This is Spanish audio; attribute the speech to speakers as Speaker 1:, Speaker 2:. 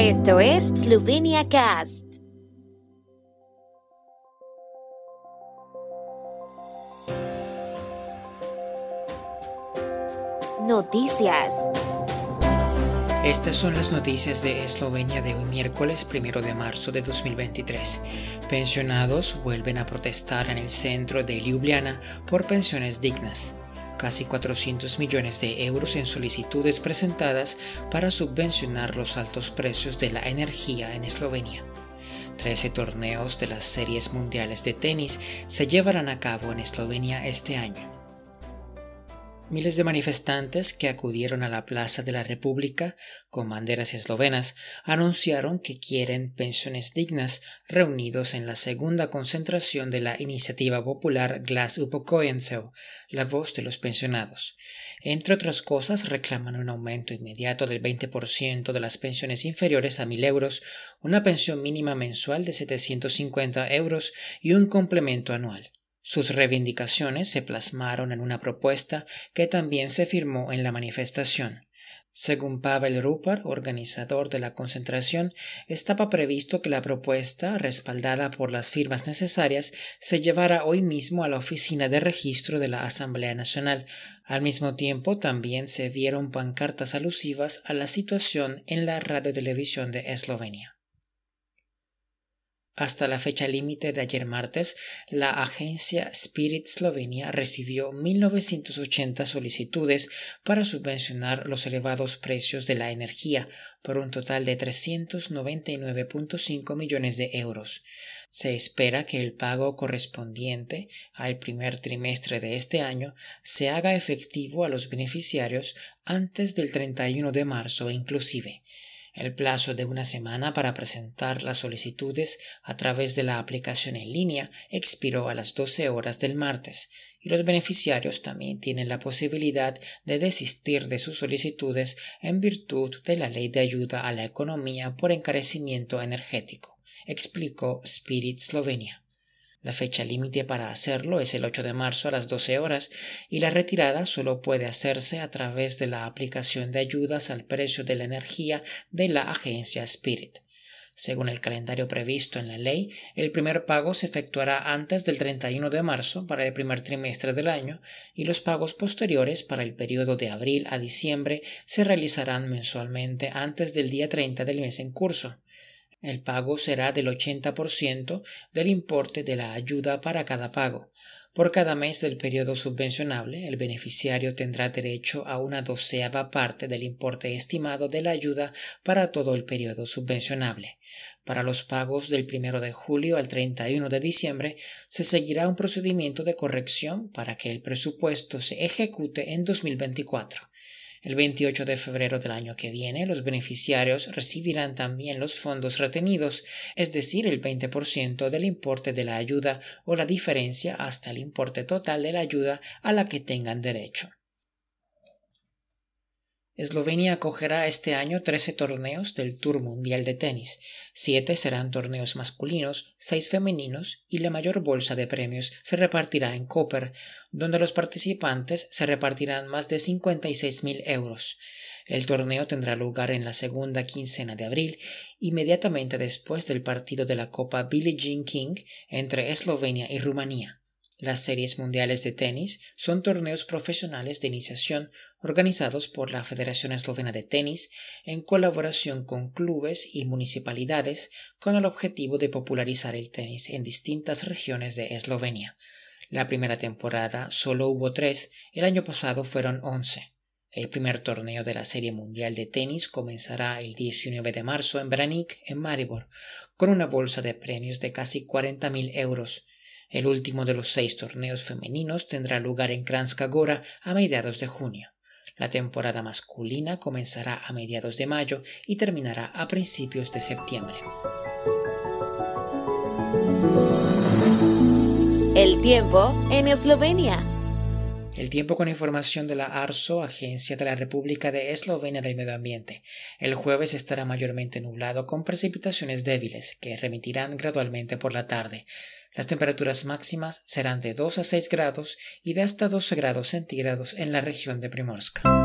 Speaker 1: Esto es Slovenia Cast. Noticias.
Speaker 2: Estas son las noticias de Eslovenia de hoy miércoles 1 de marzo de 2023. Pensionados vuelven a protestar en el centro de Ljubljana por pensiones dignas casi 400 millones de euros en solicitudes presentadas para subvencionar los altos precios de la energía en Eslovenia. 13 torneos de las series mundiales de tenis se llevarán a cabo en Eslovenia este año. Miles de manifestantes que acudieron a la Plaza de la República con banderas eslovenas anunciaron que quieren pensiones dignas reunidos en la segunda concentración de la iniciativa popular Glas Upokojencev, la voz de los pensionados. Entre otras cosas, reclaman un aumento inmediato del 20% de las pensiones inferiores a 1.000 euros, una pensión mínima mensual de 750 euros y un complemento anual. Sus reivindicaciones se plasmaron en una propuesta que también se firmó en la manifestación. Según Pavel Rupar, organizador de la concentración, estaba previsto que la propuesta, respaldada por las firmas necesarias, se llevara hoy mismo a la oficina de registro de la Asamblea Nacional. Al mismo tiempo, también se vieron pancartas alusivas a la situación en la radiotelevisión de Eslovenia. Hasta la fecha límite de ayer martes, la agencia Spirit Slovenia recibió 1.980 solicitudes para subvencionar los elevados precios de la energía por un total de 399.5 millones de euros. Se espera que el pago correspondiente al primer trimestre de este año se haga efectivo a los beneficiarios antes del 31 de marzo inclusive. El plazo de una semana para presentar las solicitudes a través de la aplicación en línea expiró a las 12 horas del martes y los beneficiarios también tienen la posibilidad de desistir de sus solicitudes en virtud de la ley de ayuda a la economía por encarecimiento energético, explicó Spirit Slovenia. La fecha límite para hacerlo es el 8 de marzo a las 12 horas y la retirada solo puede hacerse a través de la aplicación de ayudas al precio de la energía de la agencia Spirit. Según el calendario previsto en la ley, el primer pago se efectuará antes del 31 de marzo para el primer trimestre del año y los pagos posteriores para el periodo de abril a diciembre se realizarán mensualmente antes del día 30 del mes en curso. El pago será del 80% del importe de la ayuda para cada pago. Por cada mes del periodo subvencionable, el beneficiario tendrá derecho a una doceava parte del importe estimado de la ayuda para todo el periodo subvencionable. Para los pagos del 1 de julio al 31 de diciembre, se seguirá un procedimiento de corrección para que el presupuesto se ejecute en 2024. El 28 de febrero del año que viene, los beneficiarios recibirán también los fondos retenidos, es decir, el 20% del importe de la ayuda o la diferencia hasta el importe total de la ayuda a la que tengan derecho. Eslovenia acogerá este año 13 torneos del Tour Mundial de Tenis. Siete serán torneos masculinos, seis femeninos y la mayor bolsa de premios se repartirá en Koper, donde los participantes se repartirán más de 56.000 euros. El torneo tendrá lugar en la segunda quincena de abril, inmediatamente después del partido de la Copa Billie Jean King entre Eslovenia y Rumanía. Las series mundiales de tenis son torneos profesionales de iniciación organizados por la Federación Eslovena de Tenis en colaboración con clubes y municipalidades con el objetivo de popularizar el tenis en distintas regiones de Eslovenia. La primera temporada solo hubo tres, el año pasado fueron once. El primer torneo de la Serie Mundial de Tenis comenzará el 19 de marzo en Branik, en Maribor, con una bolsa de premios de casi 40.000 euros el último de los seis torneos femeninos tendrá lugar en Kranjska Gora a mediados de junio. La temporada masculina comenzará a mediados de mayo y terminará a principios de septiembre.
Speaker 1: El tiempo en Eslovenia.
Speaker 2: El tiempo con información de la ARSO, Agencia de la República de Eslovenia del Medio Ambiente. El jueves estará mayormente nublado con precipitaciones débiles que remitirán gradualmente por la tarde. Las temperaturas máximas serán de 2 a 6 grados y de hasta 12 grados centígrados en la región de Primorska.